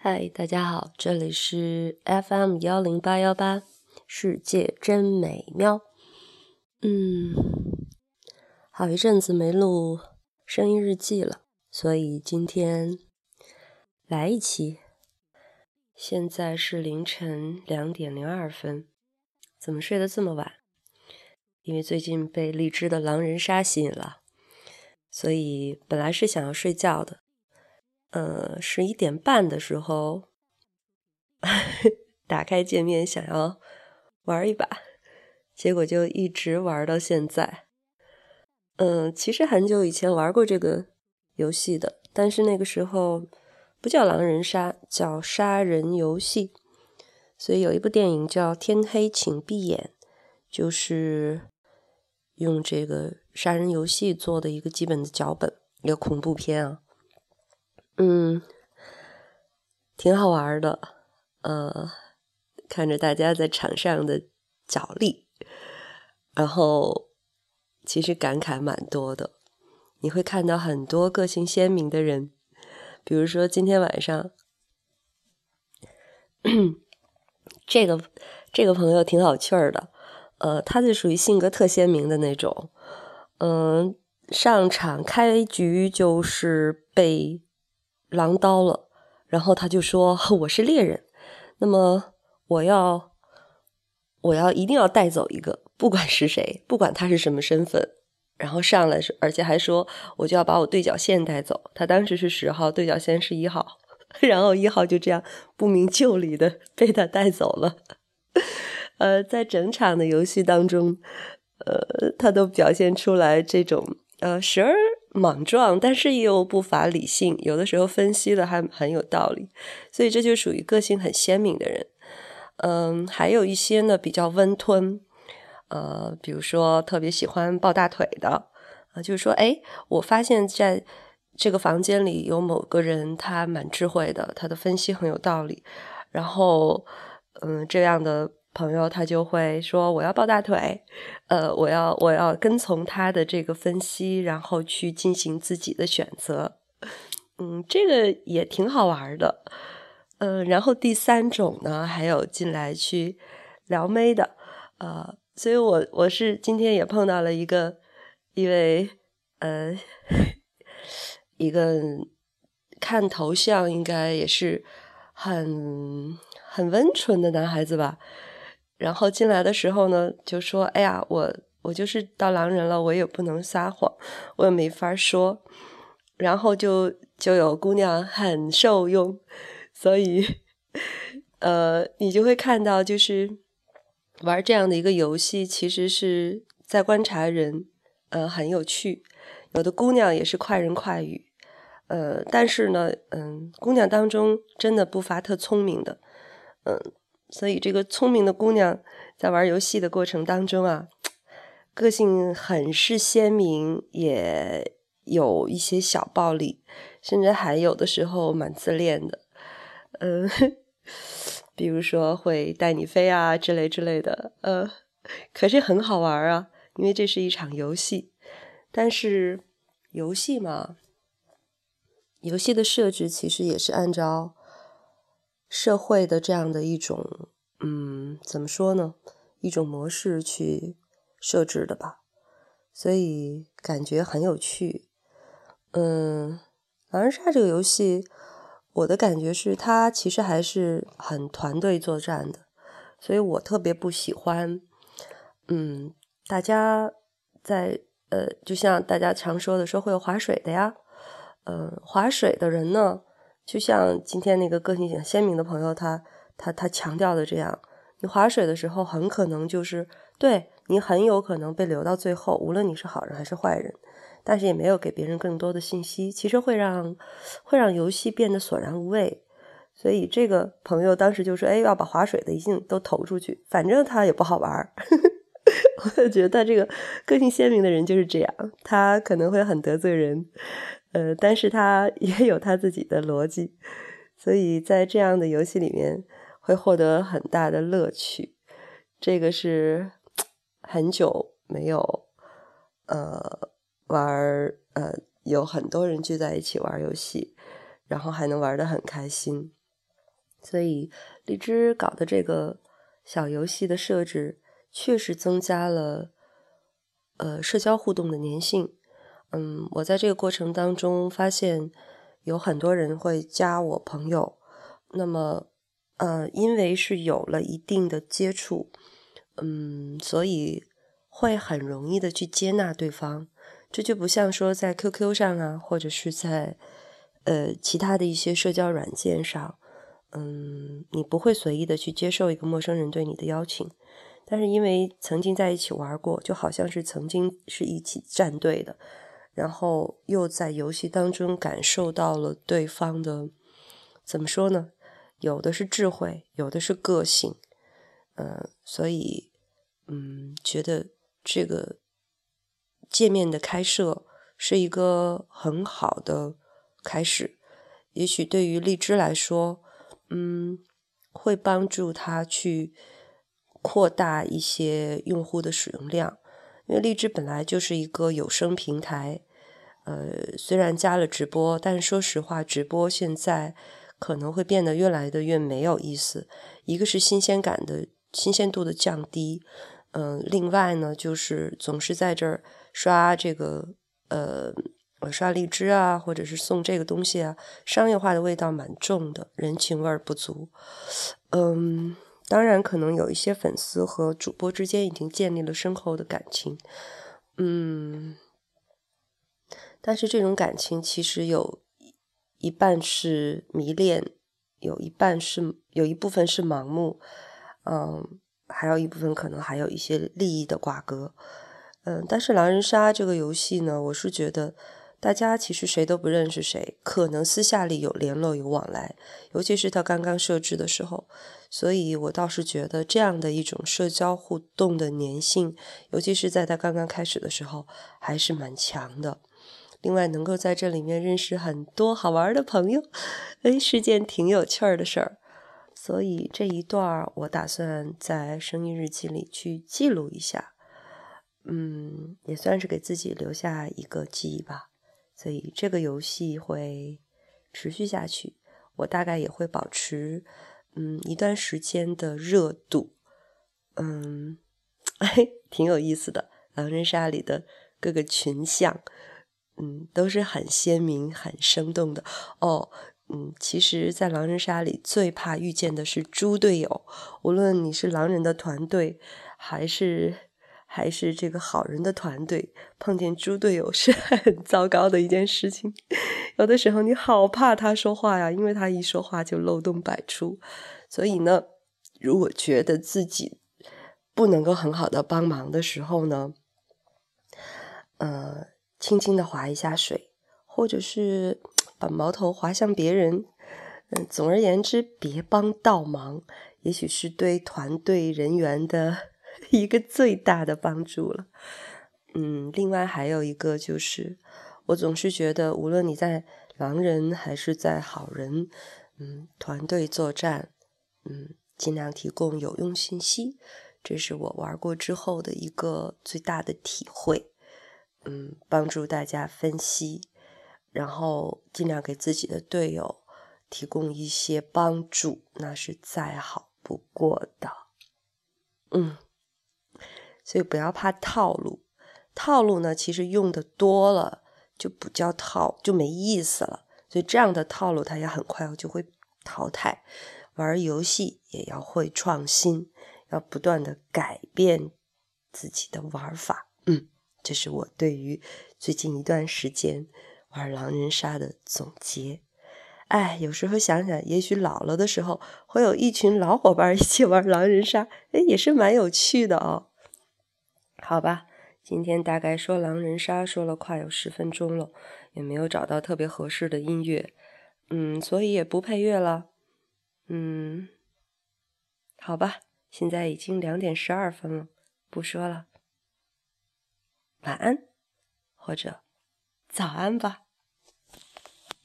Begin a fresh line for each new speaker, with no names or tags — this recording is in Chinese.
嗨，大家好，这里是 FM 幺零八幺八，世界真美妙。嗯，好一阵子没录声音日记了，所以今天来一期。现在是凌晨两点零二分，怎么睡得这么晚？因为最近被荔枝的狼人杀吸引了，所以本来是想要睡觉的。呃，十一点半的时候，打开界面想要玩一把，结果就一直玩到现在。嗯，其实很久以前玩过这个游戏的，但是那个时候不叫狼人杀，叫杀人游戏。所以有一部电影叫《天黑请闭眼》，就是用这个杀人游戏做的一个基本的脚本，一个恐怖片啊。嗯，挺好玩的，呃，看着大家在场上的角力，然后其实感慨蛮多的。你会看到很多个性鲜明的人，比如说今天晚上，这个这个朋友挺好趣儿的，呃，他就属于性格特鲜明的那种，嗯，上场开局就是被。狼刀了，然后他就说：“ 我是猎人，那么我要，我要一定要带走一个，不管是谁，不管他是什么身份。”然后上来是，而且还说：“我就要把我对角线带走。”他当时是十号，对角线是一号，然后一号就这样不明就里的 被他带走了。呃，在整场的游戏当中，呃，他都表现出来这种呃时而。莽撞，但是又不乏理性，有的时候分析的还很有道理，所以这就属于个性很鲜明的人。嗯，还有一些呢比较温吞，呃，比如说特别喜欢抱大腿的，啊，就是说，哎，我发现在这个房间里有某个人，他蛮智慧的，他的分析很有道理，然后，嗯，这样的。朋友他就会说我要抱大腿，呃，我要我要跟从他的这个分析，然后去进行自己的选择，嗯，这个也挺好玩的，嗯，然后第三种呢，还有进来去撩妹的，呃，所以我我是今天也碰到了一个一位呃 一个看头像应该也是很很温纯的男孩子吧。然后进来的时候呢，就说：“哎呀，我我就是到狼人了，我也不能撒谎，我也没法说。”然后就就有姑娘很受用，所以呃，你就会看到，就是玩这样的一个游戏，其实是在观察人，呃，很有趣。有的姑娘也是快人快语，呃，但是呢，嗯，姑娘当中真的不乏特聪明的，嗯。所以，这个聪明的姑娘在玩游戏的过程当中啊，个性很是鲜明，也有一些小暴力，甚至还有的时候蛮自恋的。嗯，比如说会带你飞啊之类之类的。呃，可是很好玩啊，因为这是一场游戏。但是游戏嘛，游戏的设置其实也是按照。社会的这样的一种，嗯，怎么说呢？一种模式去设置的吧，所以感觉很有趣。嗯，狼人杀这个游戏，我的感觉是它其实还是很团队作战的，所以我特别不喜欢，嗯，大家在呃，就像大家常说的，说会有划水的呀，嗯，划水的人呢。就像今天那个个性很鲜明的朋友，他他他强调的这样，你划水的时候很可能就是对你很有可能被留到最后，无论你是好人还是坏人，但是也没有给别人更多的信息，其实会让会让游戏变得索然无味。所以这个朋友当时就说：“哎，要把划水的一定都投出去，反正他也不好玩。”我觉得他这个个性鲜明的人就是这样，他可能会很得罪人。呃，但是他 也有他自己的逻辑，所以在这样的游戏里面会获得很大的乐趣。这个是很久没有呃玩呃有很多人聚在一起玩游戏，然后还能玩的很开心。所以荔枝搞的这个小游戏的设置，确实增加了呃社交互动的粘性。嗯，我在这个过程当中发现有很多人会加我朋友，那么呃，因为是有了一定的接触，嗯，所以会很容易的去接纳对方。这就不像说在 QQ 上啊，或者是在呃其他的一些社交软件上，嗯，你不会随意的去接受一个陌生人对你的邀请。但是因为曾经在一起玩过，就好像是曾经是一起站队的。然后又在游戏当中感受到了对方的，怎么说呢？有的是智慧，有的是个性，嗯，所以，嗯，觉得这个界面的开设是一个很好的开始。也许对于荔枝来说，嗯，会帮助他去扩大一些用户的使用量，因为荔枝本来就是一个有声平台。呃，虽然加了直播，但说实话，直播现在可能会变得越来的越没有意思。一个是新鲜感的新鲜度的降低，嗯，另外呢，就是总是在这儿刷这个呃，我刷荔枝啊，或者是送这个东西啊，商业化的味道蛮重的，人情味儿不足。嗯，当然可能有一些粉丝和主播之间已经建立了深厚的感情，嗯。但是这种感情其实有一半是迷恋，有一半是有一部分是盲目，嗯，还有一部分可能还有一些利益的瓜葛，嗯。但是狼人杀这个游戏呢，我是觉得大家其实谁都不认识谁，可能私下里有联络有往来，尤其是他刚刚设置的时候，所以我倒是觉得这样的一种社交互动的粘性，尤其是在他刚刚开始的时候，还是蛮强的。另外，能够在这里面认识很多好玩的朋友，哎，是件挺有趣儿的事儿。所以这一段儿，我打算在声音日记里去记录一下，嗯，也算是给自己留下一个记忆吧。所以这个游戏会持续下去，我大概也会保持，嗯，一段时间的热度。嗯，哎，挺有意思的，狼人杀里的各个群像。嗯，都是很鲜明、很生动的哦。嗯，其实，在狼人杀里最怕遇见的是猪队友。无论你是狼人的团队，还是还是这个好人的团队，碰见猪队友是 很糟糕的一件事情。有的时候你好怕他说话呀，因为他一说话就漏洞百出。所以呢，如果觉得自己不能够很好的帮忙的时候呢，呃。轻轻的划一下水，或者是把矛头划向别人。嗯，总而言之，别帮倒忙，也许是对团队人员的 一个最大的帮助了。嗯，另外还有一个就是，我总是觉得，无论你在狼人还是在好人，嗯，团队作战，嗯，尽量提供有用信息，这是我玩过之后的一个最大的体会。嗯，帮助大家分析，然后尽量给自己的队友提供一些帮助，那是再好不过的。嗯，所以不要怕套路，套路呢，其实用的多了就不叫套，就没意思了。所以这样的套路，它也很快就会淘汰。玩游戏也要会创新，要不断的改变自己的玩法。嗯。这是我对于最近一段时间玩狼人杀的总结。哎，有时候想想，也许老了的时候会有一群老伙伴一起玩 狼人杀，哎，也是蛮有趣的哦。好吧，今天大概说狼人杀说了快有十分钟了，也没有找到特别合适的音乐，嗯，所以也不配乐了。嗯，好吧，现在已经两点十二分了，不说了。晚安，或者早安吧。